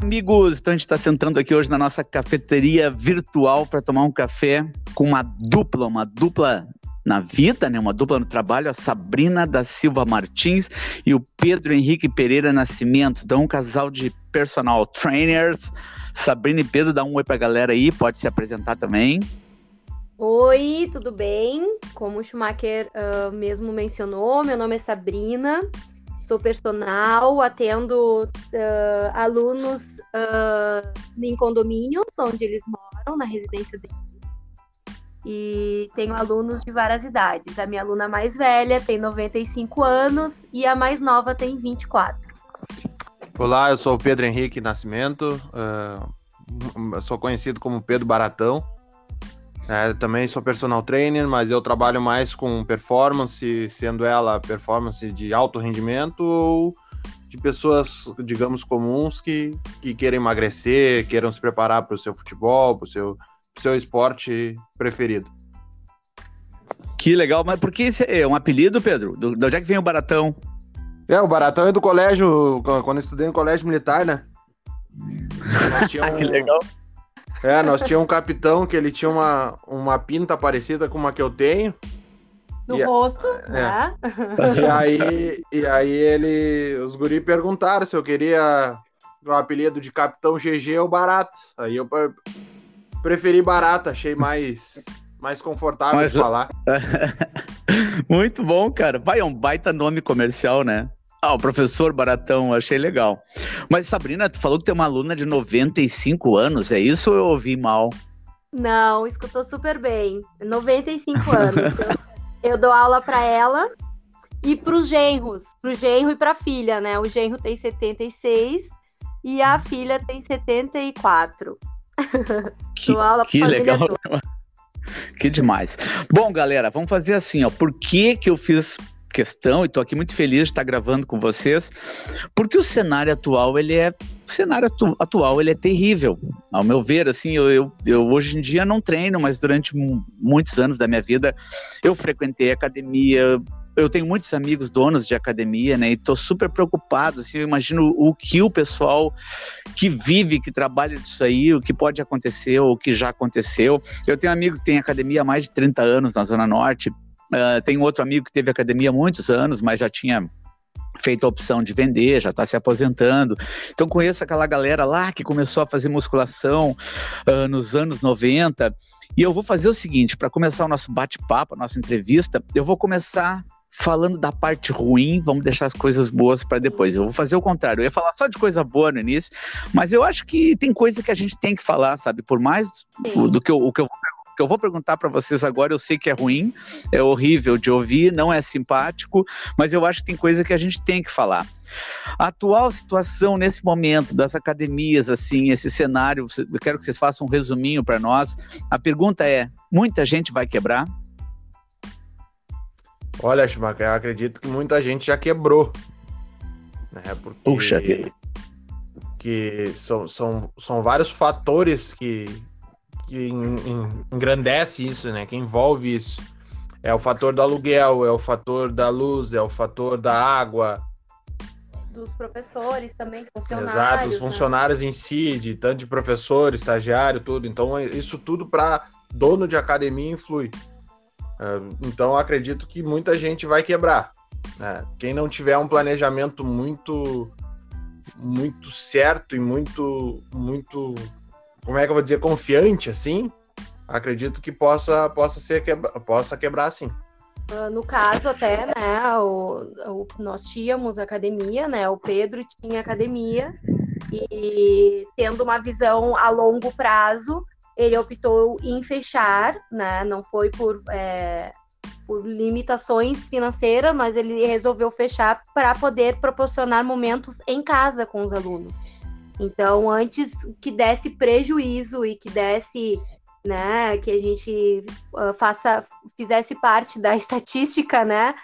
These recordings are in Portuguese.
Amigos, então a gente está sentando aqui hoje na nossa cafeteria virtual para tomar um café com uma dupla, uma dupla na vida, né? Uma dupla no trabalho, a Sabrina da Silva Martins e o Pedro Henrique Pereira Nascimento. Então, um casal de personal trainers. Sabrina e Pedro, dá um oi para a galera aí, pode se apresentar também. Oi, tudo bem? Como o Schumacher uh, mesmo mencionou, meu nome é Sabrina, sou personal, atendo uh, alunos uh, em condomínios onde eles moram, na residência deles. E tenho alunos de várias idades. A minha aluna mais velha tem 95 anos e a mais nova tem 24. Olá, eu sou o Pedro Henrique Nascimento, sou conhecido como Pedro Baratão. É, também sou personal trainer, mas eu trabalho mais com performance, sendo ela performance de alto rendimento ou de pessoas, digamos, comuns que, que queiram emagrecer, queiram se preparar para o seu futebol, para o seu, seu esporte preferido. Que legal, mas por que esse é um apelido, Pedro? De onde é que vem o Baratão? É, o Baratão é do colégio, quando eu estudei no colégio militar, né? Um... que legal. É, nós tínhamos um capitão que ele tinha uma, uma pinta parecida com uma que eu tenho. No e, rosto, é. né? E aí, e aí ele. Os guri perguntaram se eu queria o apelido de Capitão GG ou Barato. Aí eu preferi Barato, achei mais, mais confortável Mas... de falar. Muito bom, cara. Vai, é um baita nome comercial, né? Ah, o professor Baratão, achei legal. Mas Sabrina, tu falou que tem uma aluna de 95 anos, é isso ou eu ouvi mal? Não, escutou super bem. 95 anos. eu, eu dou aula para ela e para os genros, para o genro e para a filha, né? O genro tem 76 e a filha tem 74. Que, dou aula que legal. Que demais. Bom, galera, vamos fazer assim, ó. Por que que eu fiz questão e estou aqui muito feliz de estar gravando com vocês, porque o cenário atual ele é o cenário atu atual ele é terrível, ao meu ver. Assim, eu, eu, eu, hoje em dia não treino, mas durante muitos anos da minha vida eu frequentei academia. Eu tenho muitos amigos donos de academia, né? E estou super preocupado. Assim, eu imagino o que o pessoal que vive, que trabalha disso aí, o que pode acontecer, o que já aconteceu. Eu tenho amigos que têm academia há mais de 30 anos na Zona Norte Uh, tem outro amigo que teve academia há muitos anos, mas já tinha feito a opção de vender, já está se aposentando. Então conheço aquela galera lá que começou a fazer musculação uh, nos anos 90. E eu vou fazer o seguinte, para começar o nosso bate-papo, a nossa entrevista, eu vou começar falando da parte ruim, vamos deixar as coisas boas para depois. Eu vou fazer o contrário, eu ia falar só de coisa boa no início, mas eu acho que tem coisa que a gente tem que falar, sabe? Por mais do que eu, o que eu vou que eu vou perguntar para vocês agora, eu sei que é ruim, é horrível de ouvir, não é simpático, mas eu acho que tem coisa que a gente tem que falar. A atual situação nesse momento das academias, assim, esse cenário, eu quero que vocês façam um resuminho para nós. A pergunta é: muita gente vai quebrar? Olha, Schumacher, eu acredito que muita gente já quebrou. Né? Porque Puxa vida. Que são, são, são vários fatores que, que engrandece isso, né? Que envolve isso. É o fator do aluguel, é o fator da luz, é o fator da água. Dos professores também, funcionários. Exato, os funcionários né? em si, de tanto de professor, estagiário, tudo. Então, isso tudo para dono de academia influi. É, então, acredito que muita gente vai quebrar. Né? Quem não tiver um planejamento muito muito certo e muito muito como é que eu vou dizer, confiante, assim, acredito que possa, possa, ser quebra, possa quebrar, sim. Uh, no caso, até, né, o, o, nós tínhamos academia, né, o Pedro tinha academia, e tendo uma visão a longo prazo, ele optou em fechar, né, não foi por, é, por limitações financeiras, mas ele resolveu fechar para poder proporcionar momentos em casa com os alunos. Então, antes que desse prejuízo e que desse, né, que a gente uh, faça, fizesse parte da estatística, né,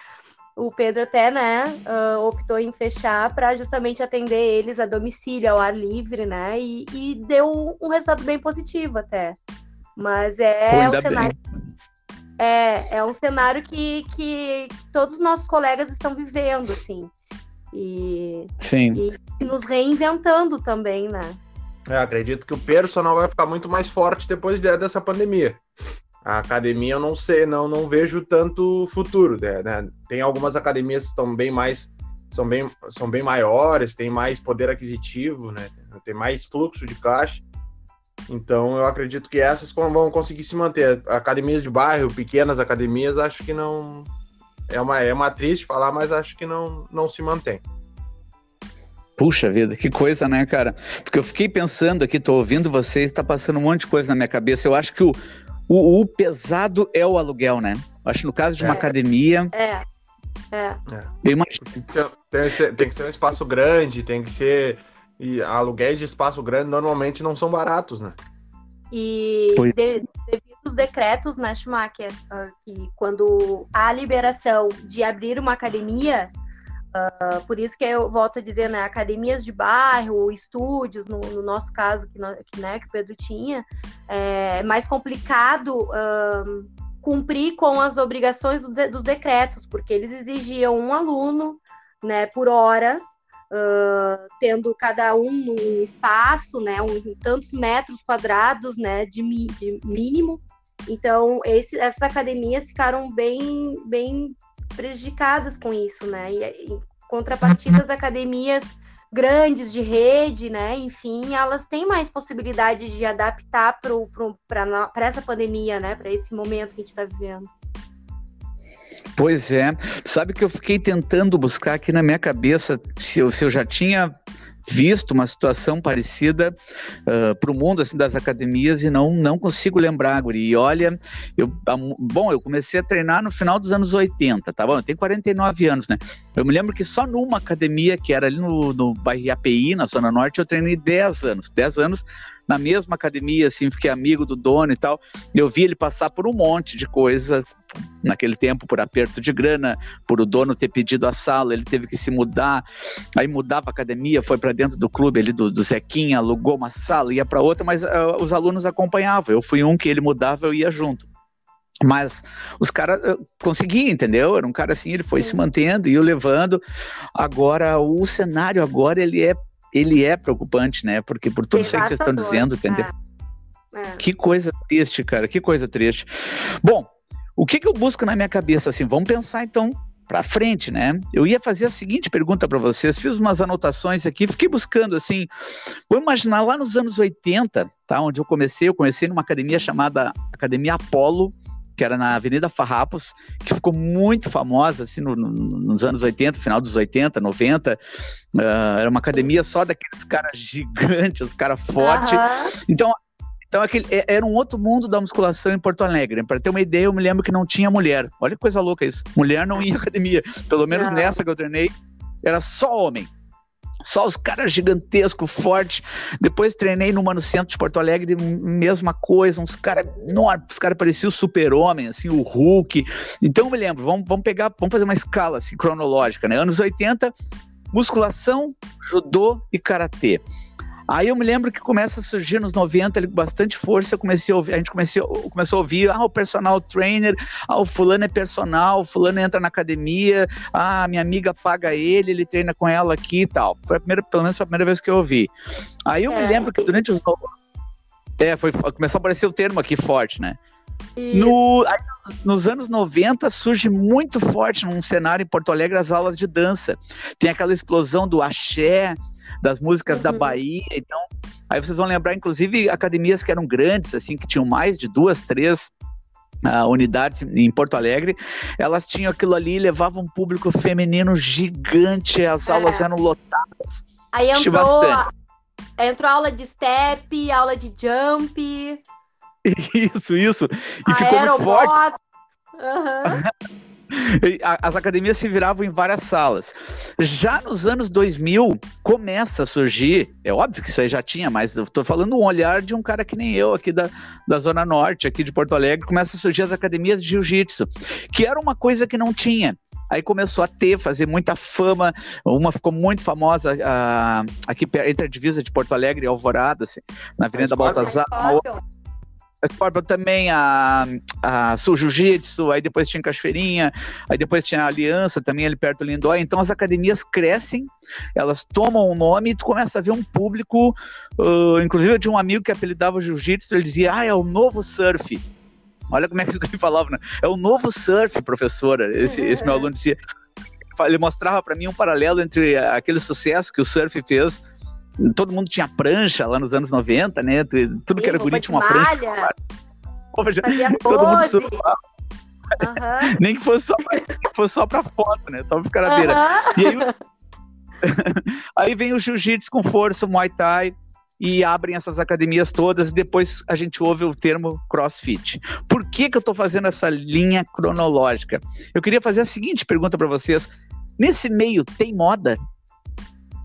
o Pedro até, né, uh, optou em fechar para justamente atender eles a domicílio, ao ar livre, né, e, e deu um resultado bem positivo até. Mas é um cenário... É, é um cenário que, que, que todos os nossos colegas estão vivendo, assim. E, Sim. e nos reinventando também, né? É, acredito que o personal vai ficar muito mais forte depois dessa pandemia. A academia eu não sei, não, não vejo tanto futuro, né? né? Tem algumas academias que estão bem mais são bem, são bem maiores, tem mais poder aquisitivo, né? Tem mais fluxo de caixa. Então eu acredito que essas vão conseguir se manter. Academias de bairro, pequenas academias, acho que não é uma é uma triste falar, mas acho que não não se mantém. Puxa vida, que coisa, né, cara? Porque eu fiquei pensando aqui, tô ouvindo vocês, tá passando um monte de coisa na minha cabeça. Eu acho que o, o, o pesado é o aluguel, né? Eu acho que no caso de uma é. academia. É. É. Eu imagino. Tem que, ser, tem, que ser, tem que ser um espaço grande, tem que ser. E aluguéis de espaço grande normalmente não são baratos, né? E de, devido aos decretos, né, Schumacher, uh, que quando há liberação de abrir uma academia, Uh, por isso que eu volto a dizer, né, academias de bairro, estúdios, no, no nosso caso que, que, né, que o Pedro tinha, é mais complicado uh, cumprir com as obrigações do de, dos decretos, porque eles exigiam um aluno, né, por hora, uh, tendo cada um um espaço, né, um, tantos metros quadrados, né, de, de mínimo. Então, esse, essas academias ficaram bem, bem prejudicadas com isso, né? E, e contrapartida das academias grandes de rede, né? Enfim, elas têm mais possibilidade de adaptar para essa pandemia, né? Para esse momento que a gente está vivendo. Pois é. Sabe que eu fiquei tentando buscar aqui na minha cabeça se eu, se eu já tinha visto uma situação parecida uh, ah, para o mundo assim das academias e não não consigo lembrar, Guri. E olha, eu, bom, eu comecei a treinar no final dos anos 80, tá bom? Eu tenho 49 anos, né? Eu me lembro que só numa academia que era ali no, no bairro API, na Zona Norte, eu treinei 10 anos. 10 anos na mesma academia, assim, fiquei amigo do dono e tal. Eu vi ele passar por um monte de coisa naquele tempo, por aperto de grana, por o dono ter pedido a sala, ele teve que se mudar, aí mudava a academia, foi para dentro do clube ali do, do Zequinha, alugou uma sala, ia para outra, mas uh, os alunos acompanhavam. Eu fui um que ele mudava, eu ia junto. Mas os caras conseguiam, entendeu? Era um cara assim, ele foi se mantendo e o levando. Agora, o cenário agora, ele é ele é preocupante, né? Porque por tudo isso que vocês estão dizendo, entendeu? É. É. Que coisa triste, cara, que coisa triste. Bom, o que, que eu busco na minha cabeça assim? Vamos pensar então para frente, né? Eu ia fazer a seguinte pergunta para vocês, fiz umas anotações aqui, fiquei buscando assim, vou imaginar lá nos anos 80, tá? Onde eu comecei, eu comecei numa academia chamada Academia Apolo, que era na Avenida Farrapos, que ficou muito famosa assim, no, no, nos anos 80, final dos 80, 90. Uh, era uma academia só daqueles caras gigantes, os caras fortes. Uhum. Então, então aquele, é, era um outro mundo da musculação em Porto Alegre. Para ter uma ideia, eu me lembro que não tinha mulher. Olha que coisa louca isso. Mulher não ia à academia. Pelo menos nessa que eu treinei, era só homem. Só os caras gigantescos, fortes. Depois treinei no Mano Centro de Porto Alegre, mesma coisa, uns caras os caras pareciam o super-homem, assim, o Hulk. Então eu me lembro, vamos, vamos pegar, vamos fazer uma escala assim, cronológica, né? Anos 80, musculação, judô e karatê. Aí eu me lembro que começa a surgir nos 90 ali, com bastante força, eu comecei a, ouvir, a gente começou, começou a ouvir, ah, o personal trainer, ah, o fulano é personal, o fulano entra na academia, ah, minha amiga paga ele, ele treina com ela aqui e tal. Foi a primeira, pelo menos foi a primeira vez que eu ouvi. Aí eu é. me lembro que durante os... É, foi, começou a aparecer o termo aqui forte, né? No, aí, nos anos 90 surge muito forte num cenário em Porto Alegre as aulas de dança. Tem aquela explosão do axé, das músicas uhum. da Bahia. Então, aí vocês vão lembrar, inclusive, academias que eram grandes, assim, que tinham mais de duas, três uh, unidades em Porto Alegre, elas tinham aquilo ali, levavam um público feminino gigante, as é. aulas eram lotadas. Aí entrou, entrou aula de step, aula de jump. Isso, isso. E ficou muito forte. Uhum. As academias se viravam em várias salas. Já nos anos 2000, começa a surgir, é óbvio que isso aí já tinha, mas eu tô falando um olhar de um cara que nem eu, aqui da, da Zona Norte, aqui de Porto Alegre, começa a surgir as academias de jiu-jitsu, que era uma coisa que não tinha. Aí começou a ter, fazer muita fama. Uma ficou muito famosa uh, aqui entre a divisa de Porto Alegre e Alvorada, assim, na Avenida Baltazar. Também, a, a Sul Jiu-Jitsu, aí depois tinha Cachoeirinha, aí depois tinha a Aliança também ali perto do Lindóia. Então as academias crescem, elas tomam um nome e tu começa a ver um público. Uh, inclusive, tinha um amigo que apelidava Jiu-Jitsu, ele dizia: Ah, é o novo surf. Olha como é que ele falava, né? É o novo surf, professora. Esse, esse meu aluno dizia. Ele mostrava para mim um paralelo entre aquele sucesso que o surf fez todo mundo tinha prancha lá nos anos 90, né? Tudo que era bonito tinha uma malha. prancha. Fazia todo mundo surfava. Uhum. Nem que fosse só, pra, fosse só pra foto, né? Só pra ficar na uhum. beira. E aí, aí vem o jiu-jitsu com força, o muay thai, e abrem essas academias todas, e depois a gente ouve o termo crossfit. Por que, que eu estou fazendo essa linha cronológica? Eu queria fazer a seguinte pergunta para vocês. Nesse meio, tem moda?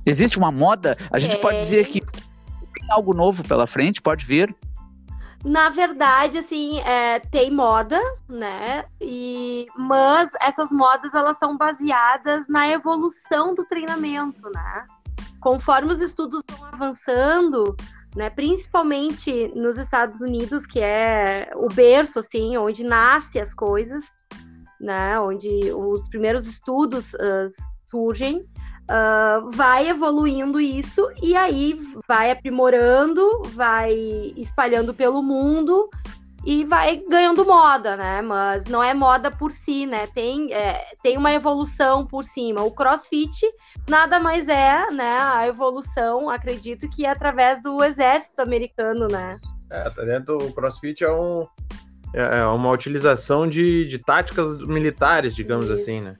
Existe uma moda? A gente é. pode dizer que tem algo novo pela frente, pode vir? Na verdade, assim, é, tem moda, né? E, mas essas modas elas são baseadas na evolução do treinamento, né? Conforme os estudos vão avançando, né? Principalmente nos Estados Unidos, que é o berço, assim, onde nascem as coisas, né? Onde os primeiros estudos uh, surgem uh, vai evoluindo isso e aí vai aprimorando, vai espalhando pelo mundo e vai ganhando moda, né? Mas não é moda por si, né? Tem, é, tem uma evolução por cima. O CrossFit nada mais é, né? A evolução, acredito que é através do exército americano, né? É, tá dentro. O CrossFit é um é, é uma utilização de, de táticas militares, digamos Isso. assim, né?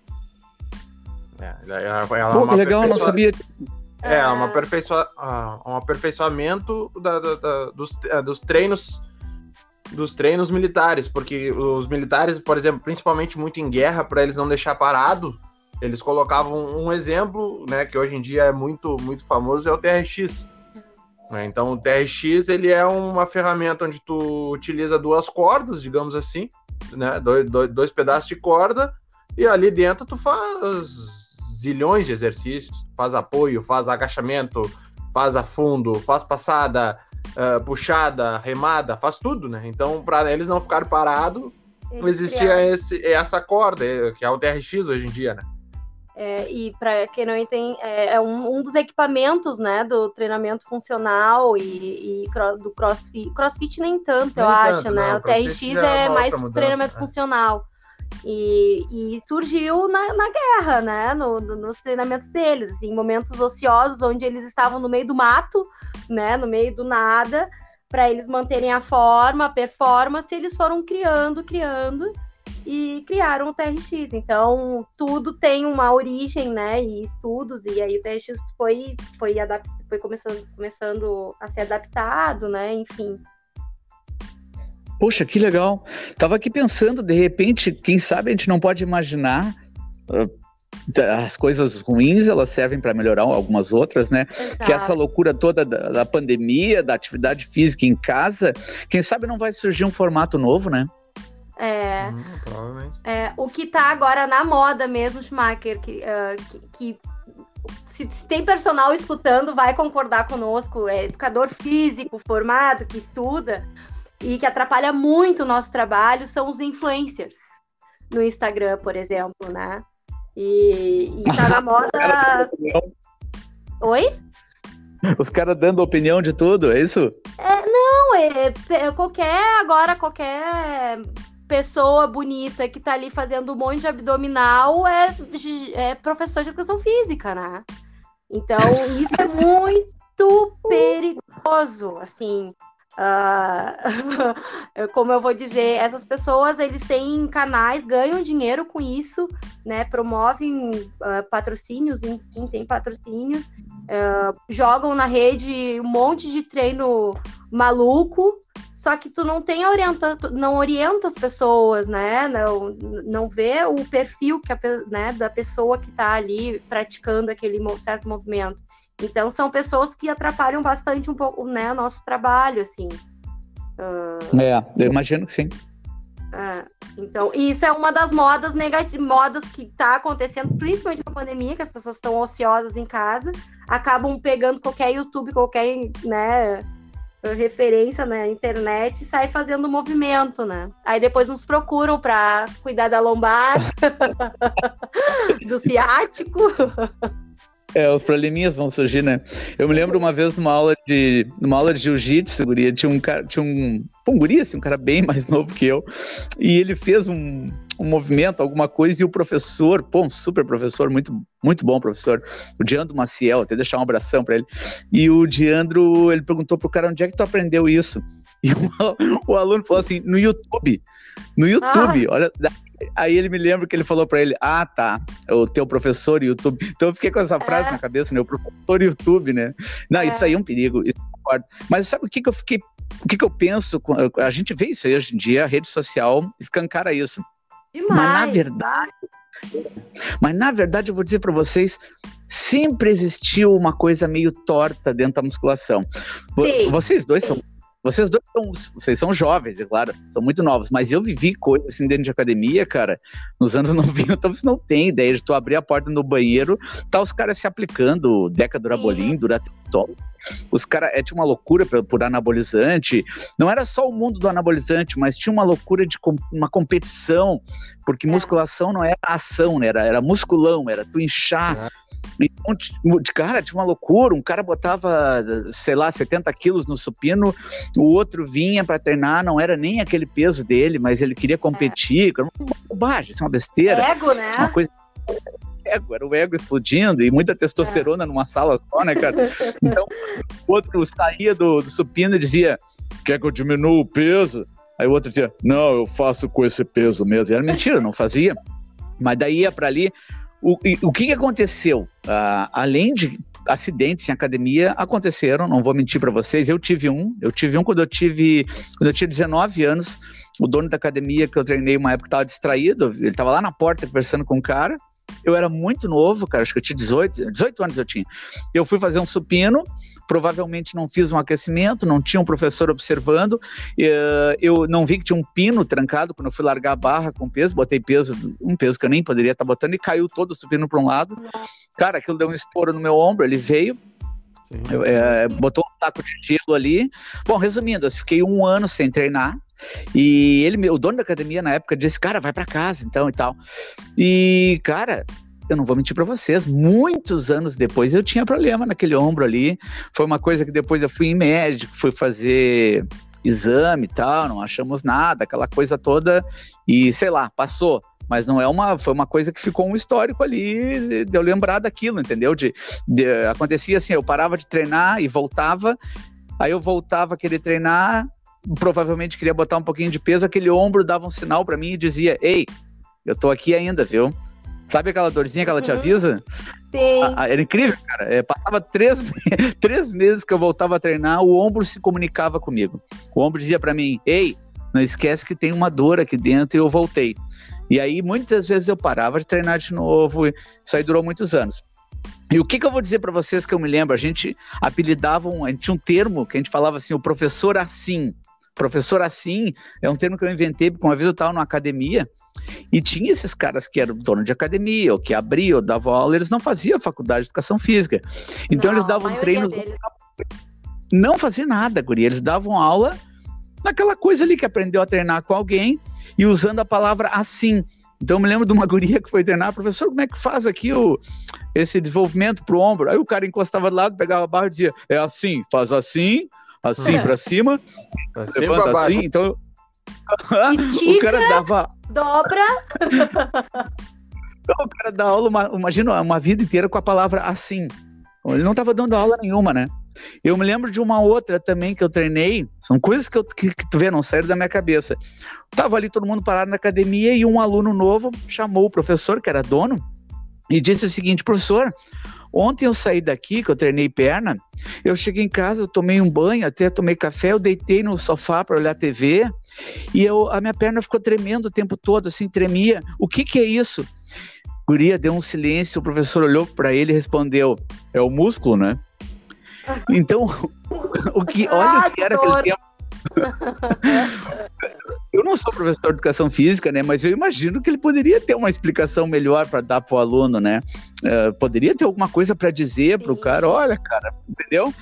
É, ela, ela Pô, é legal, não sabia. É, é uma aperfeiçoa, um aperfeiçoamento da, da, da, dos, é, dos treinos dos treinos militares, porque os militares, por exemplo, principalmente muito em guerra, para eles não deixar parado, eles colocavam um exemplo, né, que hoje em dia é muito muito famoso, é o TRX. Né? Então, o TRX ele é uma ferramenta onde tu utiliza duas cordas, digamos assim, né, dois, dois, dois pedaços de corda, e ali dentro tu faz zilhões de exercícios, faz apoio, faz agachamento, faz a fundo, faz passada, uh, puxada, remada, faz tudo, né? Então, para eles não ficarem parados, existia esse, essa corda, eh, que é o TRX hoje em dia, né? É, e para quem não entende, é, é um, um, dos equipamentos né, do treinamento funcional e, e do crossfit. Crossfit nem tanto, nem eu tanto, acho, né? O TRX é, é mais mudança, treinamento né? funcional. E, e surgiu na, na, guerra, né? No, no, nos treinamentos deles, assim, momentos ociosos onde eles estavam no meio do mato, né? No meio do nada, para eles manterem a forma, a performance, eles foram criando, criando e criaram o TRX. Então, tudo tem uma origem, né? E estudos, e aí o TRX foi, foi, foi começando, começando a ser adaptado, né? Enfim. Poxa, que legal. Tava aqui pensando, de repente, quem sabe a gente não pode imaginar. Uh, as coisas ruins elas servem para melhorar algumas outras, né? Exato. Que essa loucura toda da, da, pandemia, da atividade física em casa, quem sabe não vai surgir um formato novo, né? É. Hum, é o que tá agora na moda mesmo, Schumacher, que, uh, que, que se, se, tem personal escutando, vai concordar conosco, é educador físico formado que estuda e que atrapalha muito o nosso trabalho são os influencers no Instagram, por exemplo, né? E, e tá na moda. Oi? Os caras dando opinião de tudo, é isso? É, não, é, é, qualquer agora qualquer pessoa bonita que tá ali fazendo um monte de abdominal é, é professor de educação física, né? Então, isso é muito perigoso, assim. Uh, como eu vou dizer, essas pessoas eles têm canais, ganham dinheiro com isso, né? Promovem uh, patrocínios, enfim, tem patrocínios, uh, jogam na rede um monte de treino maluco, só que tu não tem orienta, não orienta as pessoas, né? Não, não vê o perfil que a, né, da pessoa que está ali praticando aquele certo movimento. Então são pessoas que atrapalham bastante um pouco, né, o nosso trabalho, assim. Uh... É, eu imagino que sim. É, então, isso é uma das modas negativas, modas que está acontecendo, principalmente na pandemia, que as pessoas estão ociosas em casa, acabam pegando qualquer YouTube, qualquer, né, referência na internet e sai fazendo movimento, né? Aí depois nos procuram para cuidar da lombar, do ciático. É, os probleminhas vão surgir, né? Eu me lembro uma vez numa aula de numa aula de jiu-jitsu, tinha um cara, tinha um, um guri, assim, um cara bem mais novo que eu, e ele fez um, um movimento, alguma coisa, e o professor, pô, um super professor, muito, muito bom professor, o Diandro Maciel, até deixar um abração para ele, e o Diandro, ele perguntou pro cara, onde é que tu aprendeu isso? E o, o aluno falou assim, no YouTube, no YouTube, ah. olha, Aí ele me lembra que ele falou para ele: Ah, tá, o teu professor YouTube. Então eu fiquei com essa frase é. na cabeça, né? O professor YouTube, né? Não, é. isso aí é um perigo. Mas sabe o que, que eu fiquei. O que, que eu penso? A gente vê isso aí hoje em dia, a rede social escancara isso. Demais. Mas na verdade. Mas na verdade eu vou dizer para vocês, sempre existiu uma coisa meio torta dentro da musculação. Sim. Vocês dois são vocês dois são, vocês são jovens, é claro, são muito novos, mas eu vivi coisas assim dentro de academia, cara, nos anos 90, então você não tem ideia de tu abrir a porta no banheiro, tá os caras se aplicando Deca Durabolin, Duratritol, os caras, é, tinha uma loucura por, por, anabolizante, não era só o mundo do anabolizante, mas tinha uma loucura de com, uma competição, porque é. musculação não era ação, né? era, era musculão, era tu inchar, é então, de cara, tinha uma loucura. Um cara botava, sei lá, 70 quilos no supino, o outro vinha para treinar, não era nem aquele peso dele, mas ele queria competir. É. Uma bobagem, isso é uma besteira. Ego, né? Uma coisa ego, era o ego explodindo e muita testosterona é. numa sala só, né, cara? Então, o outro saía do, do supino e dizia: Quer que eu diminua o peso? Aí o outro dizia: Não, eu faço com esse peso mesmo. E era mentira, não fazia. Mas daí ia para ali, o, o que, que aconteceu? Uh, além de acidentes em academia aconteceram, não vou mentir para vocês. Eu tive um, eu tive um quando eu tive, quando eu tinha 19 anos. O dono da academia que eu treinei uma época estava distraído, ele estava lá na porta conversando com um cara. Eu era muito novo, cara, acho que eu tinha 18, 18 anos eu tinha. Eu fui fazer um supino, provavelmente não fiz um aquecimento, não tinha um professor observando, eh, eu não vi que tinha um pino trancado quando eu fui largar a barra com peso, botei peso, um peso que eu nem poderia estar botando, e caiu todo o supino para um lado. Cara, aquilo deu um estouro no meu ombro, ele veio, eu, é, botou um taco de gelo ali. Bom, resumindo, eu fiquei um ano sem treinar. E ele, o dono da academia na época disse, cara, vai para casa então e tal. E, cara, eu não vou mentir para vocês, muitos anos depois eu tinha problema naquele ombro ali. Foi uma coisa que depois eu fui em médico, fui fazer exame e tal, não achamos nada, aquela coisa toda e sei lá, passou. Mas não é uma, foi uma coisa que ficou um histórico ali, de lembrar daquilo, entendeu? De, de, acontecia assim, eu parava de treinar e voltava, aí eu voltava a querer treinar, provavelmente queria botar um pouquinho de peso, aquele ombro dava um sinal para mim e dizia: "Ei, eu tô aqui ainda, viu?" Sabe aquela dorzinha que ela te uhum. avisa? Sim. A, a, era incrível, cara. É, passava três, três meses que eu voltava a treinar, o ombro se comunicava comigo. O ombro dizia para mim: Ei, não esquece que tem uma dor aqui dentro e eu voltei. E aí muitas vezes eu parava de treinar de novo. Isso aí durou muitos anos. E o que, que eu vou dizer para vocês que eu me lembro? A gente apelidava, um, a gente tinha um termo que a gente falava assim, o professor assim. Professor assim é um termo que eu inventei, porque uma vez eu estava numa academia e tinha esses caras que eram dono de academia, ou que abriam, ou davam aula, eles não faziam faculdade de educação física. Então não, eles davam treinos. Deles... Não fazia nada, Guri. Eles davam aula naquela coisa ali que aprendeu a treinar com alguém e usando a palavra assim. Então eu me lembro de uma guria que foi treinar, professor, como é que faz aqui o, esse desenvolvimento pro ombro? Aí o cara encostava do lado, pegava a barra e dizia, é assim, faz assim, assim é. para cima, assim levanta assim. Então o cara dava. Dobra. o cara dá aula, uma, imagina, uma vida inteira com a palavra assim. Ele não estava dando aula nenhuma, né? Eu me lembro de uma outra também que eu treinei, são coisas que, eu, que, que tu vê, não saíram da minha cabeça. Tava ali todo mundo parado na academia e um aluno novo chamou o professor, que era dono, e disse o seguinte: professor, Ontem eu saí daqui, que eu treinei perna, eu cheguei em casa, eu tomei um banho, até tomei café, eu deitei no sofá para olhar TV e eu, a minha perna ficou tremendo o tempo todo, assim, tremia. O que que é isso? Guria deu um silêncio, o professor olhou para ele e respondeu: é o músculo, né? Então, o que, olha o que era aquele tempo eu não sou professor de educação física, né? Mas eu imagino que ele poderia ter uma explicação melhor para dar para o aluno, né? Uh, poderia ter alguma coisa para dizer para o cara, olha, cara, entendeu?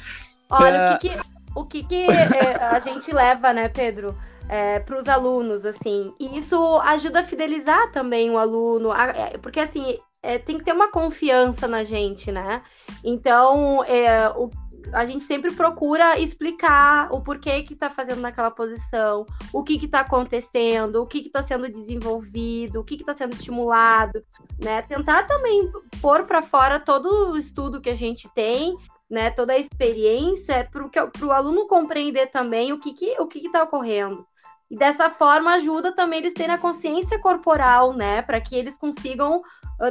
Olha, uh, o, que, que, o que, que é, a gente leva, né, Pedro? É, para os alunos, assim, e isso ajuda a fidelizar também o aluno, é, porque assim é, tem que ter uma confiança na gente, né? Então, é, o, a gente sempre procura explicar o porquê que está fazendo naquela posição, o que está acontecendo, o que está sendo desenvolvido, o que está sendo estimulado, né? Tentar também pôr para fora todo o estudo que a gente tem, né? Toda a experiência, para o aluno compreender também o que está que, o que que tá ocorrendo. E dessa forma ajuda também eles terem a consciência corporal, né? Para que eles consigam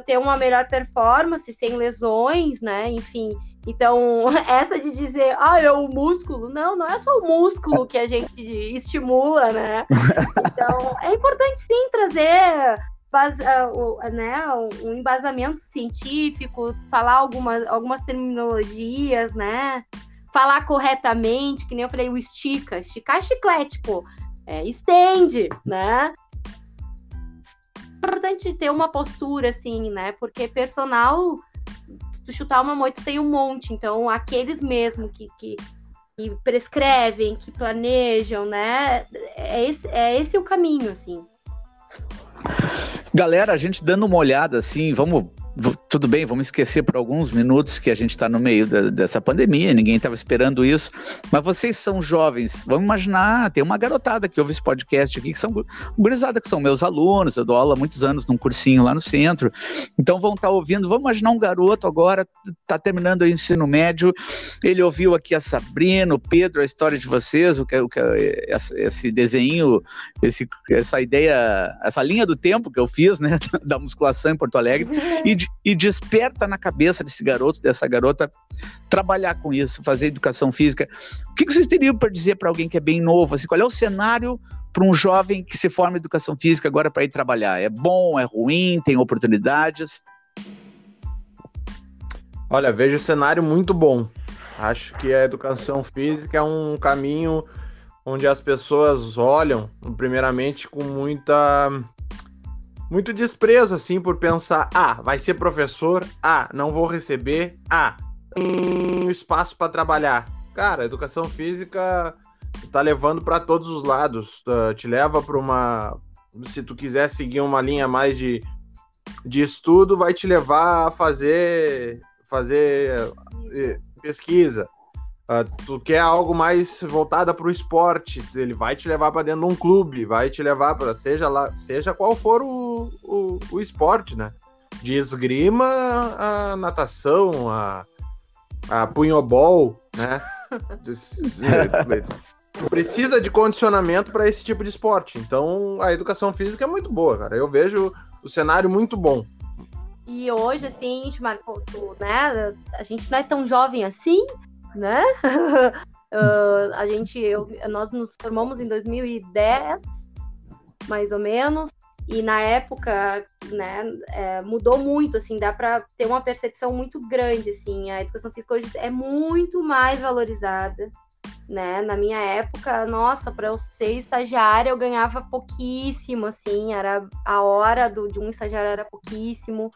ter uma melhor performance sem lesões, né? Enfim, então, essa de dizer, ah, é o músculo, não, não é só o músculo que a gente estimula, né? Então, é importante sim trazer né, um embasamento científico, falar algumas, algumas terminologias, né? Falar corretamente, que nem eu falei, o estica, esticar chiclete, pô, é, estende, né? É importante ter uma postura, assim, né? Porque personal tu chutar uma moita tem um monte. Então, aqueles mesmo que, que, que prescrevem, que planejam, né? É esse, é esse o caminho, assim. Galera, a gente dando uma olhada assim, vamos tudo bem, vamos esquecer por alguns minutos que a gente está no meio da, dessa pandemia, ninguém estava esperando isso, mas vocês são jovens, vamos imaginar, tem uma garotada que ouve esse podcast aqui, que são gurizada, que são meus alunos, eu dou aula há muitos anos num cursinho lá no centro, então vão estar tá ouvindo, vamos imaginar um garoto agora, está terminando o ensino médio, ele ouviu aqui a Sabrina, o Pedro, a história de vocês, o que, o que esse desenho, esse, essa ideia, essa linha do tempo que eu fiz, né, da musculação em Porto Alegre, e de e desperta na cabeça desse garoto, dessa garota, trabalhar com isso, fazer educação física. O que vocês teriam para dizer para alguém que é bem novo? Assim, qual é o cenário para um jovem que se forma em educação física agora para ir trabalhar? É bom, é ruim, tem oportunidades? Olha, vejo o cenário muito bom. Acho que a educação física é um caminho onde as pessoas olham, primeiramente, com muita muito desprezo, assim, por pensar: ah, vai ser professor, ah, não vou receber, ah, espaço para trabalhar. Cara, educação física tá levando para todos os lados, tá, te leva para uma. Se tu quiser seguir uma linha mais de, de estudo, vai te levar a fazer, fazer eh, pesquisa. Uh, tu quer algo mais voltado para o esporte, ele vai te levar para dentro de um clube, vai te levar para seja lá, seja qual for o, o, o, esporte, né? De esgrima a natação, a, a punhobol, né? precisa de condicionamento para esse tipo de esporte. Então a educação física é muito boa, cara. Eu vejo o cenário muito bom. E hoje, assim, Marco, né? A gente não é tão jovem assim, né? uh, a gente, eu, nós nos formamos em 2010, mais ou menos, e na época, né, é, mudou muito, assim, dá para ter uma percepção muito grande, assim, a educação física hoje é muito mais valorizada, né? Na minha época, nossa, para eu ser estagiária eu ganhava pouquíssimo, assim, era a hora do, de um estagiário era pouquíssimo,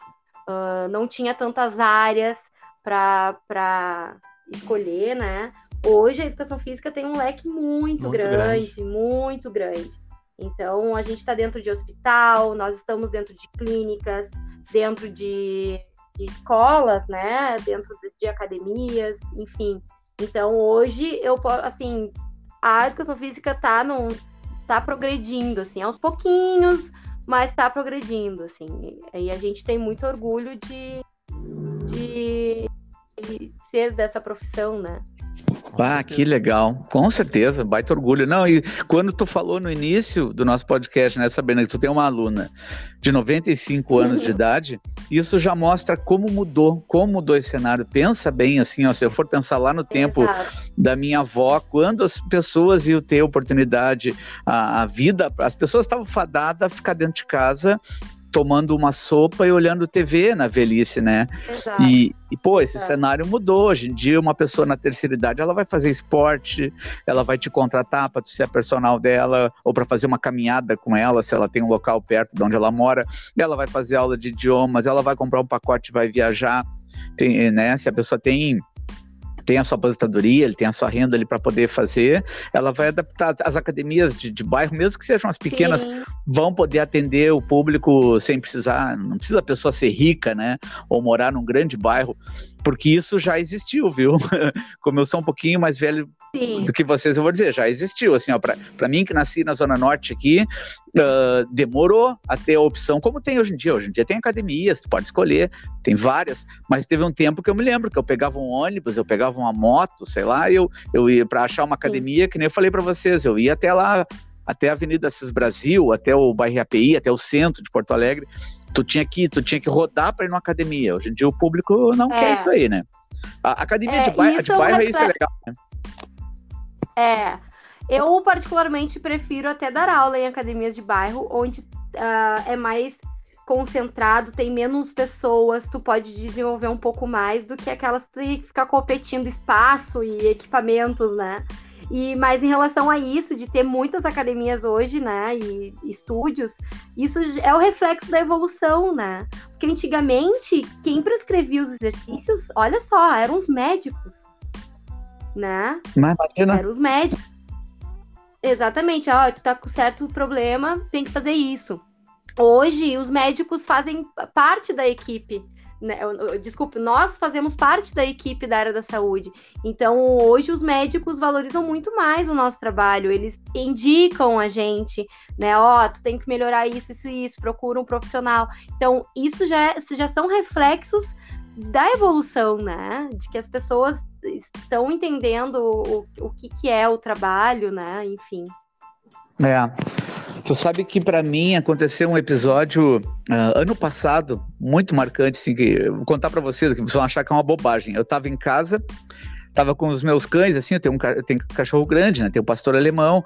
uh, não tinha tantas áreas para escolher, né? Hoje a educação física tem um leque muito, muito grande, grande, muito grande. Então a gente está dentro de hospital, nós estamos dentro de clínicas, dentro de, de escolas, né? Dentro de, de academias, enfim. Então hoje eu assim, a educação física está no tá progredindo assim, aos pouquinhos, mas está progredindo assim. E a gente tem muito orgulho de ser dessa profissão, né? Ah, que legal. Com certeza, baita orgulho. Não, e quando tu falou no início do nosso podcast, né, Sabrina, que tu tem uma aluna de 95 anos de uhum. idade, isso já mostra como mudou, como mudou esse cenário. Pensa bem, assim, ó, se eu for pensar lá no tempo Exato. da minha avó, quando as pessoas iam ter oportunidade, a, a vida, as pessoas estavam fadadas a ficar dentro de casa tomando uma sopa e olhando TV na velhice, né? Exato. E, e pô, esse Exato. cenário mudou. Hoje em dia, uma pessoa na terceira idade, ela vai fazer esporte, ela vai te contratar para ser a personal dela, ou para fazer uma caminhada com ela, se ela tem um local perto de onde ela mora, ela vai fazer aula de idiomas, ela vai comprar um pacote e vai viajar, tem, né? Se a pessoa tem tem a sua aposentadoria, ele tem a sua renda ali para poder fazer, ela vai adaptar as academias de, de bairro, mesmo que sejam as pequenas, Sim. vão poder atender o público sem precisar, não precisa a pessoa ser rica, né, ou morar num grande bairro, porque isso já existiu, viu? Como eu sou um pouquinho mais velho Sim. do que vocês, eu vou dizer, já existiu, assim, ó, para mim que nasci na Zona Norte aqui, uh, demorou a ter a opção, como tem hoje em dia, hoje em dia tem academias, tu pode escolher, tem várias, mas teve um tempo que eu me lembro que eu pegava um ônibus, eu pegava uma moto, sei lá, eu, eu ia para achar uma academia, Sim. que nem eu falei para vocês, eu ia até lá, até a Avenida Cis Brasil, até o bairro API, até o centro de Porto Alegre, tu tinha que tu tinha que rodar para ir numa academia. Hoje em dia o público não é. quer isso aí, né? A academia é, de bairro, de bairro é isso é legal, né? É. Eu, particularmente, prefiro até dar aula em academias de bairro, onde uh, é mais concentrado, tem menos pessoas, tu pode desenvolver um pouco mais do que aquelas que tem que ficar competindo espaço e equipamentos, né? E mas em relação a isso de ter muitas academias hoje, né, e estúdios, isso é o reflexo da evolução, né? Porque antigamente quem prescrevia os exercícios, olha só, eram os médicos né? Mas imagina. Eram os médicos. Exatamente, ó, tu tá com certo problema, tem que fazer isso. Hoje, os médicos fazem parte da equipe. Né? Desculpe, nós fazemos parte da equipe da área da saúde. Então, hoje, os médicos valorizam muito mais o nosso trabalho. Eles indicam a gente, né? Ó, tu tem que melhorar isso, isso isso, procura um profissional. Então, isso já, já são reflexos da evolução, né? De que as pessoas estão entendendo o, o que, que é o trabalho, né? Enfim. É. Tu sabe que para mim aconteceu um episódio uh, ano passado muito marcante, assim, que vou contar para vocês que vocês vão achar que é uma bobagem. Eu estava em casa, estava com os meus cães, assim, eu tenho um, eu tenho um cachorro grande, né? Tenho um pastor alemão.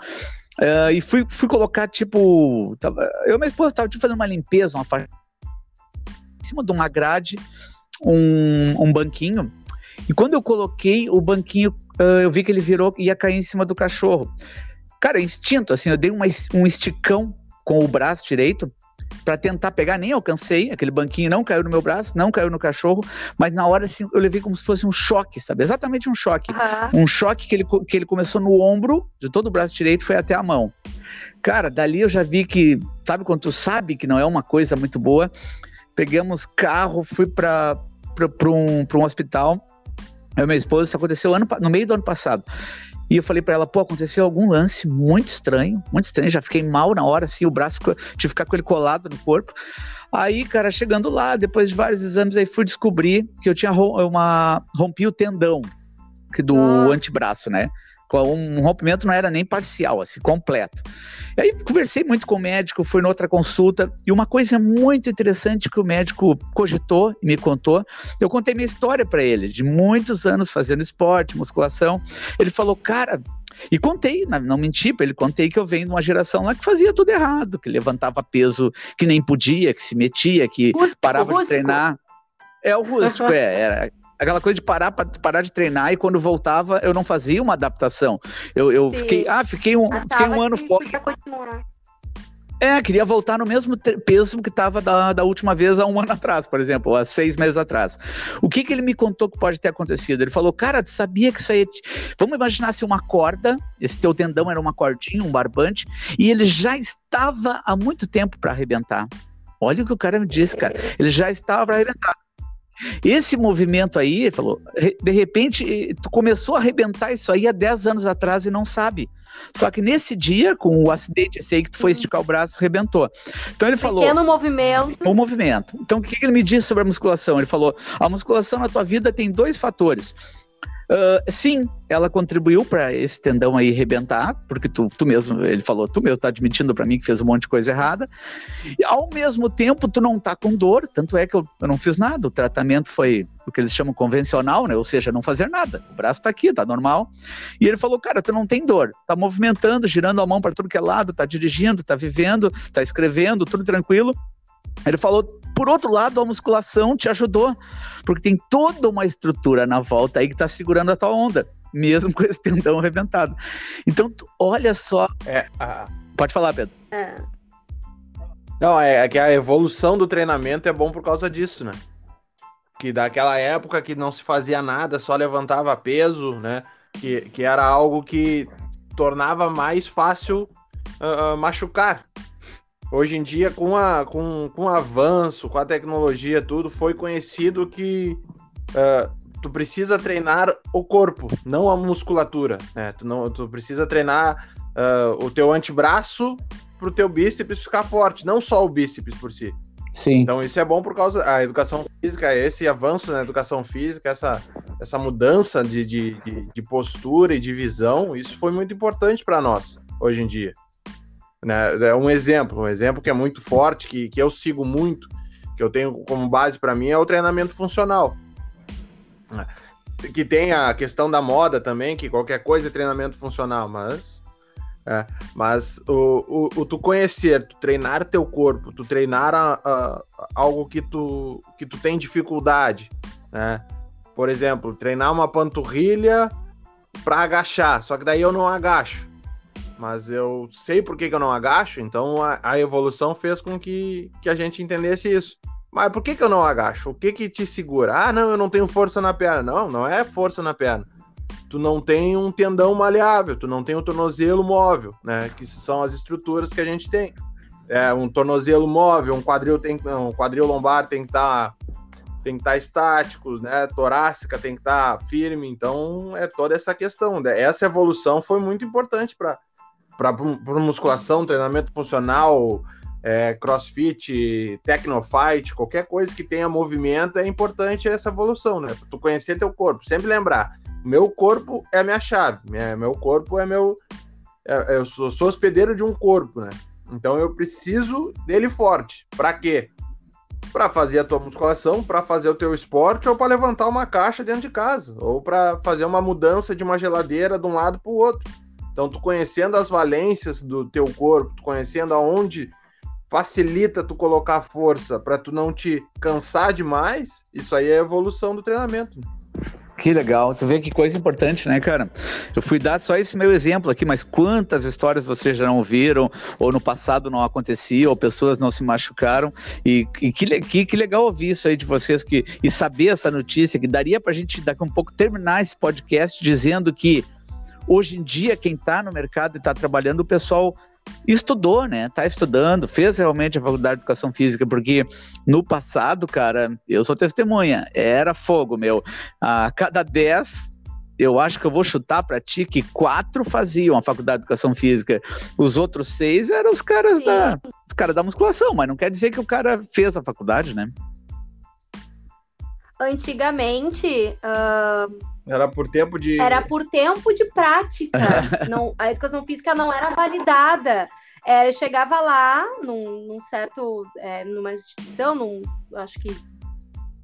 Uh, e fui, fui colocar, tipo. Tava, eu e minha esposa tava tipo, fazendo uma limpeza, uma faixa em cima de uma grade, um, um banquinho. E quando eu coloquei o banquinho, uh, eu vi que ele virou e ia cair em cima do cachorro. Cara, instinto, assim, eu dei uma, um esticão com o braço direito para tentar pegar, nem alcancei, aquele banquinho não caiu no meu braço, não caiu no cachorro, mas na hora assim, eu levei como se fosse um choque, sabe? Exatamente um choque. Uhum. Um choque que ele, que ele começou no ombro, de todo o braço direito, foi até a mão. Cara, dali eu já vi que, sabe quando tu sabe que não é uma coisa muito boa, pegamos carro, fui para um, um hospital, eu e minha esposa, isso aconteceu ano, no meio do ano passado. E eu falei para ela, pô, aconteceu algum lance muito estranho, muito estranho, já fiquei mal na hora, assim, o braço ficou, tive que ficar com ele colado no corpo. Aí, cara, chegando lá, depois de vários exames, aí fui descobrir que eu tinha uma rompi o tendão que do ah. antebraço, né? Um rompimento não era nem parcial, assim, completo. E aí conversei muito com o médico, fui noutra consulta, e uma coisa muito interessante que o médico cogitou e me contou, eu contei minha história para ele, de muitos anos fazendo esporte, musculação. Ele falou, cara, e contei, não menti para ele, contei que eu venho de uma geração lá que fazia tudo errado, que levantava peso que nem podia, que se metia, que parava de treinar. É o rústico, é, era aquela coisa de parar, parar de treinar e quando voltava eu não fazia uma adaptação. Eu, eu fiquei, ah, fiquei um, fiquei um ano fora. É, queria voltar no mesmo peso que estava da, da última vez há um ano atrás, por exemplo, há seis meses atrás. O que, que ele me contou que pode ter acontecido? Ele falou, cara, tu sabia que isso aí. Vamos imaginar se uma corda, esse teu tendão era uma cordinha, um barbante, e ele já estava há muito tempo para arrebentar. Olha o que o cara me disse, cara. Ele já estava para arrebentar. Esse movimento aí, ele falou, de repente, tu começou a arrebentar isso aí há 10 anos atrás e não sabe. Só que nesse dia, com o acidente esse aí que tu foi esticar o braço, arrebentou. Então ele falou. Pequeno movimento. O movimento. Então o que ele me disse sobre a musculação? Ele falou: a musculação na tua vida tem dois fatores. Uh, sim, ela contribuiu para esse tendão aí rebentar, porque tu, tu mesmo, ele falou, tu mesmo tá admitindo para mim que fez um monte de coisa errada. E ao mesmo tempo, tu não tá com dor, tanto é que eu, eu não fiz nada. O tratamento foi o que eles chamam convencional, né? Ou seja, não fazer nada. O braço tá aqui, tá normal. E ele falou, cara, tu não tem dor, tá movimentando, girando a mão para tudo que é lado, tá dirigindo, tá vivendo, tá escrevendo, tudo tranquilo. Ele falou, por outro lado, a musculação te ajudou, porque tem toda uma estrutura na volta aí que está segurando a tua onda, mesmo com esse tendão arrebentado. Então, tu, olha só. É, a... Pode falar, Pedro. É. Não, é, é que a evolução do treinamento é bom por causa disso, né? que daquela época que não se fazia nada, só levantava peso, né? Que, que era algo que tornava mais fácil uh, machucar. Hoje em dia, com, a, com, com o avanço, com a tecnologia, tudo, foi conhecido que uh, tu precisa treinar o corpo, não a musculatura. Né? Tu, não, tu precisa treinar uh, o teu antebraço para o teu bíceps ficar forte, não só o bíceps por si. Sim. Então isso é bom por causa da educação física, esse avanço na educação física, essa, essa mudança de, de, de, de postura e de visão, isso foi muito importante para nós hoje em dia. Né? É um exemplo, um exemplo que é muito forte, que, que eu sigo muito, que eu tenho como base para mim é o treinamento funcional. Que tem a questão da moda também, que qualquer coisa é treinamento funcional, mas é, mas o, o, o, tu conhecer, tu treinar teu corpo, tu treinar a, a, algo que tu, que tu tem dificuldade, né? Por exemplo, treinar uma panturrilha para agachar, só que daí eu não agacho. Mas eu sei por que, que eu não agacho, então a, a, evolução fez com que, que a gente entendesse isso. Mas por que, que eu não agacho? O que que te segura? Ah, não, eu não tenho força na perna. Não, não é força na perna tu não tem um tendão maleável, tu não tem um tornozelo móvel, né? Que são as estruturas que a gente tem. É, um tornozelo móvel, um quadril tem um quadril lombar tem que estar tá, tem que estar tá estático, né? Torácica tem que estar tá firme. Então é toda essa questão. Né? Essa evolução foi muito importante para para musculação, treinamento funcional, é, crossfit, technofight, qualquer coisa que tenha movimento é importante essa evolução, né? Tu conhecer teu corpo, sempre lembrar meu corpo é a minha chave, minha, meu corpo é meu. É, eu sou, sou hospedeiro de um corpo, né? Então eu preciso dele forte. Para quê? Para fazer a tua musculação, para fazer o teu esporte ou para levantar uma caixa dentro de casa, ou para fazer uma mudança de uma geladeira de um lado para o outro. Então, tu conhecendo as valências do teu corpo, tu conhecendo aonde facilita tu colocar força para tu não te cansar demais, isso aí é evolução do treinamento. Né? Que legal. Tu vê que coisa importante, né, cara? Eu fui dar só esse meu exemplo aqui, mas quantas histórias vocês já não ouviram, ou no passado não acontecia, ou pessoas não se machucaram. E, e que, que, que, legal ouvir isso aí de vocês que, e saber essa notícia, que daria pra gente daqui um pouco terminar esse podcast dizendo que hoje em dia, quem está no mercado e está trabalhando, o pessoal estudou, né? Tá estudando, fez realmente a faculdade de educação física, porque no passado, cara, eu sou testemunha, era fogo, meu. A cada dez eu acho que eu vou chutar para ti que quatro faziam a faculdade de educação física. Os outros seis eram os caras da os caras da musculação, mas não quer dizer que o cara fez a faculdade, né? Antigamente, uh, era por tempo de. Era por tempo de prática. não, a educação física não era validada. É, chegava lá num, num certo. É, numa instituição, num, acho que.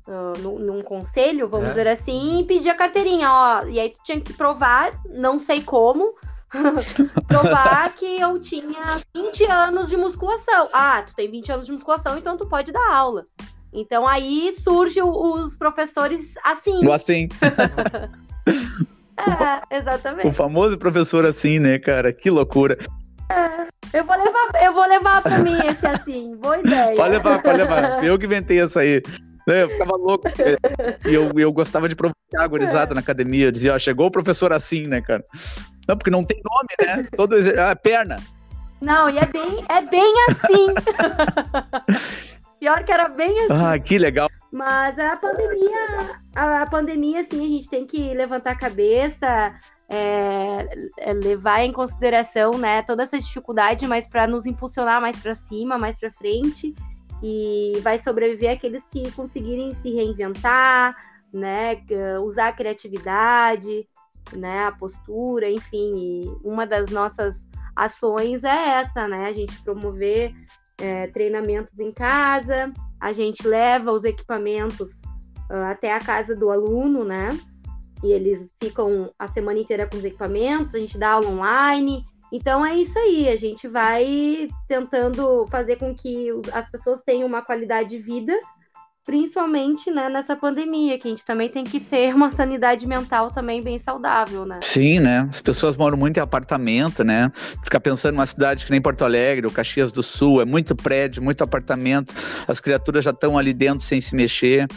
Uh, num, num, conselho, vamos é. dizer assim, e pedia carteirinha, ó. E aí tu tinha que provar, não sei como, provar que eu tinha 20 anos de musculação. Ah, tu tem 20 anos de musculação, então tu pode dar aula. Então aí surge os professores assim. O assim. é, exatamente. O famoso professor assim, né, cara? Que loucura. É, eu vou levar, eu vou levar para mim esse assim. Boa ideia. Pode levar, pode levar. Eu que inventei essa aí. Eu ficava louco. E eu, eu gostava de provocar a gurizada na academia. Eu dizia, ó, chegou o professor assim, né, cara? Não, porque não tem nome, né? Todo ah, perna. Não, e é bem, é bem assim. Pior que era bem assim. Ah, que legal. Mas a pandemia, a pandemia, assim, a gente tem que levantar a cabeça, é, é levar em consideração, né, toda essa dificuldade, mas para nos impulsionar mais para cima, mais para frente. E vai sobreviver aqueles que conseguirem se reinventar, né, usar a criatividade, né, a postura, enfim. E uma das nossas ações é essa, né, a gente promover é, treinamentos em casa, a gente leva os equipamentos uh, até a casa do aluno, né? E eles ficam a semana inteira com os equipamentos, a gente dá aula online. Então é isso aí, a gente vai tentando fazer com que as pessoas tenham uma qualidade de vida principalmente né, nessa pandemia, que a gente também tem que ter uma sanidade mental também bem saudável, né? Sim, né? As pessoas moram muito em apartamento, né? Ficar pensando numa cidade que nem Porto Alegre ou Caxias do Sul, é muito prédio, muito apartamento, as criaturas já estão ali dentro sem se mexer.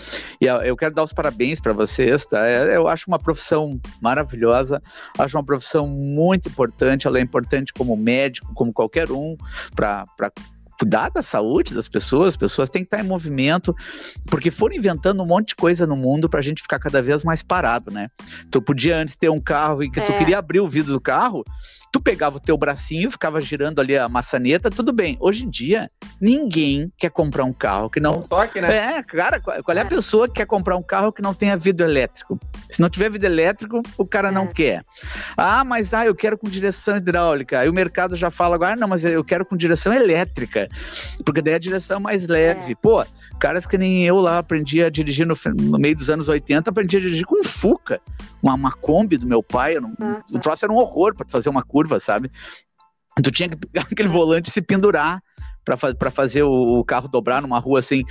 E eu quero dar os parabéns para vocês, tá? É, eu acho uma profissão maravilhosa, acho uma profissão muito importante, ela é importante como médico, como qualquer um, para cuidar da saúde das pessoas, as pessoas têm que estar em movimento, porque foram inventando um monte de coisa no mundo para a gente ficar cada vez mais parado, né? Tu podia antes ter um carro e que é. tu queria abrir o vidro do carro, tu pegava o teu bracinho, ficava girando ali a maçaneta, tudo bem. Hoje em dia, ninguém quer comprar um carro que não. Um toque, né? É, cara, qual é a pessoa que quer comprar um carro que não tenha vidro elétrico? Se não tiver vidro elétrico, o cara não é. quer. Ah, mas ah, eu quero com direção hidráulica. Aí o mercado já fala agora, ah, não, mas eu quero com direção elétrica. Porque daí a direção é mais leve. É. Pô, caras que nem eu lá aprendi a dirigir no, no meio dos anos 80, aprendi a dirigir com Fuca, uma, uma Kombi do meu pai. Não, o troço era um horror para fazer uma curva, sabe? Tu tinha que pegar aquele volante e se pendurar para fazer o, o carro dobrar numa rua assim.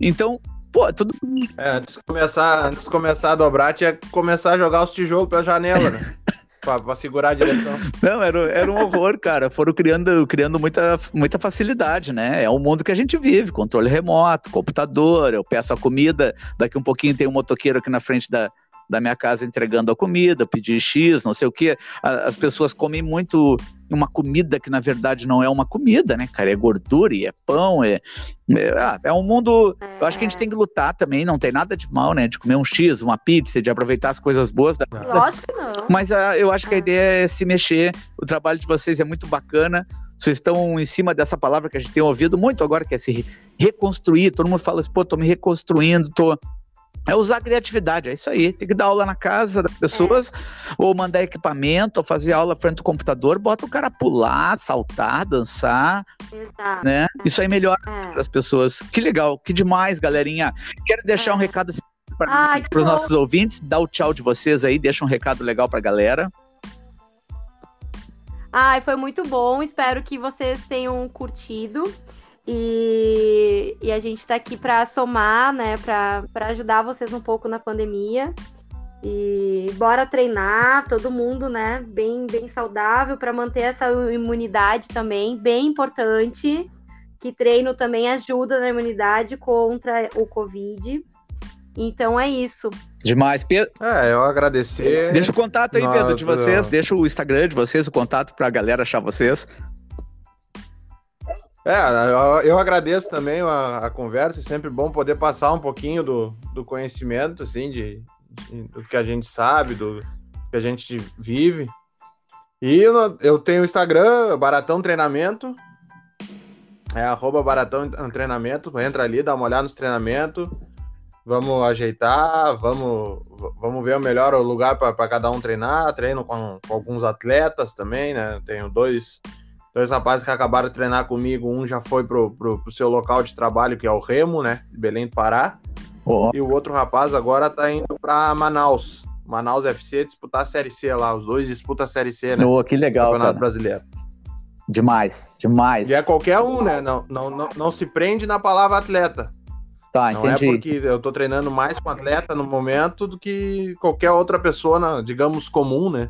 Então, Pô, tudo. É, antes de começar, antes de começar a dobrar, tinha que começar a jogar os tijolos pela janela, né? pra, pra, segurar a direção. Não, era, era um horror, cara. Foram criando, criando muita, muita facilidade, né? É o mundo que a gente vive, controle remoto, computador, eu peço a comida, daqui um pouquinho tem um motoqueiro aqui na frente da, da minha casa entregando a comida, pedir X, não sei o quê. As pessoas comem muito uma comida que na verdade não é uma comida, né, cara? É gordura e é pão, é, é, ah, é um mundo. Eu acho que a gente tem que lutar também, não tem nada de mal, né? De comer um X, uma pizza, de aproveitar as coisas boas da vida. Lógico não. Mas uh, eu acho que a ideia é se mexer. O trabalho de vocês é muito bacana. Vocês estão em cima dessa palavra que a gente tem ouvido muito agora, que é se reconstruir. Todo mundo fala assim, pô, tô me reconstruindo, tô é usar a criatividade, é isso aí. Tem que dar aula na casa das pessoas, é. ou mandar equipamento, ou fazer aula frente do computador, bota o cara pular, saltar, dançar. Exato. Né? Isso aí melhora é. as pessoas. Que legal, que demais, galerinha. Quero deixar é. um recado para os nossos ouvintes, dá o tchau de vocês aí, deixa um recado legal para a galera. Ai, foi muito bom. Espero que vocês tenham curtido. E, e a gente está aqui para somar, né, para ajudar vocês um pouco na pandemia. E bora treinar, todo mundo, né, bem, bem saudável para manter essa imunidade também, bem importante. Que treino também ajuda na imunidade contra o Covid. Então é isso. Demais, Pedro. É, eu agradecer. Deixa o contato aí, Pedro, de vocês. Deixa o Instagram de vocês, o contato para a galera achar vocês. É, eu agradeço também a, a, conversa, é sempre bom poder passar um pouquinho do, do conhecimento, assim, de, de, do que a gente sabe, do que a gente vive. E eu, eu tenho o Instagram, Baratão Treinamento, é arroba Baratão Treinamento, entra ali, dá uma olhada nos treinamentos, vamos ajeitar, vamos, vamos ver o melhor lugar para cada um treinar, treino com, com alguns atletas também, né, tenho dois Dois rapazes que acabaram de treinar comigo, um já foi pro, pro, pro seu local de trabalho, que é o Remo, né? De Belém do Pará. Oh. E o outro rapaz agora tá indo para Manaus. Manaus FC disputar a Série C lá. Os dois disputam a Série C, né? Oh, que legal, Campeonato cara. Brasileiro. Demais, demais. E é qualquer um, né? Não, não, não, não se prende na palavra atleta. Tá, não é entendi. é porque eu tô treinando mais com atleta no momento do que qualquer outra pessoa, digamos, comum, né?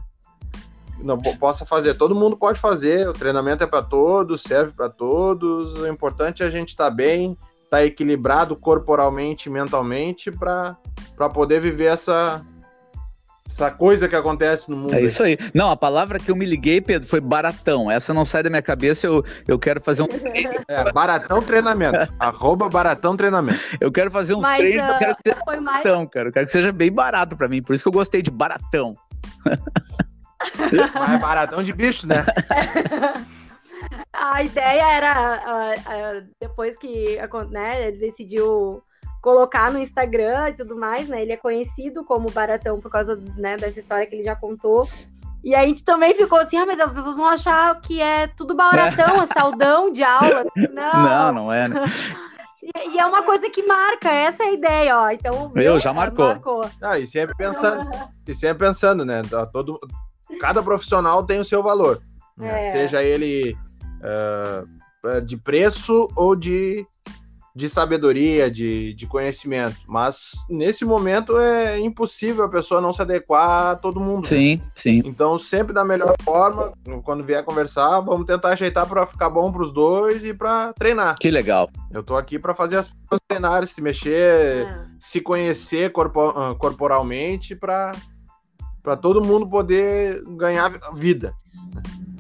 Não possa fazer. Todo mundo pode fazer, o treinamento é para todos, serve para todos. O importante é a gente estar tá bem, estar tá equilibrado corporalmente e mentalmente para poder viver essa, essa coisa que acontece no mundo. É isso aí. Não, a palavra que eu me liguei, Pedro, foi baratão. Essa não sai da minha cabeça, eu, eu quero fazer um. É, baratão treinamento. Arroba baratão treinamento. Eu quero fazer uns Mas, treinos, uh, eu quero que seja baratão, mais... cara. Eu quero que seja bem barato para mim. Por isso que eu gostei de baratão. Mas é baratão de bicho, né? A ideia era, depois que né, ele decidiu colocar no Instagram e tudo mais, né? Ele é conhecido como Baratão por causa né, dessa história que ele já contou. E a gente também ficou assim, ah, mas as pessoas vão achar que é tudo baratão, é saudão de aula. Não, não, não é, né? E, e, é uma coisa que marca, essa é a ideia, ó. Então, meu, já marcou. marcou. Ah, e sempre pensando, e sempre pensando, né? Todo, cada profissional tem o seu valor. Né? É. Seja ele uh, de preço ou de de sabedoria, de, de conhecimento. Mas nesse momento é impossível a pessoa não se adequar a todo mundo. Né? Sim, né? sim. Então, sempre da melhor forma, quando vier conversar, vamos tentar ajeitar para ficar bom para os dois e para treinar. Que legal. Eu tô aqui para fazer as pessoas treinarem, se mexer, é. se conhecer corpo, ah, corporalmente para para todo mundo poder ganhar vida.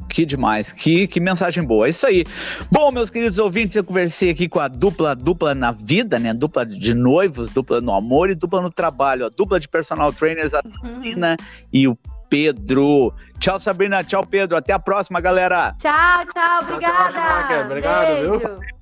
Que demais, que, que mensagem boa. É isso aí. Bom, meus queridos ouvintes, eu conversei aqui com a dupla, dupla na vida, né? Dupla de noivos, dupla no amor e dupla no trabalho. A dupla de personal trainers, a. Sabrina uhum. e o Pedro. Tchau, Sabrina. Tchau, Pedro. Até a próxima, galera. Tchau, tchau. Obrigada. Tchau, tchau, Obrigado, Beijo. viu?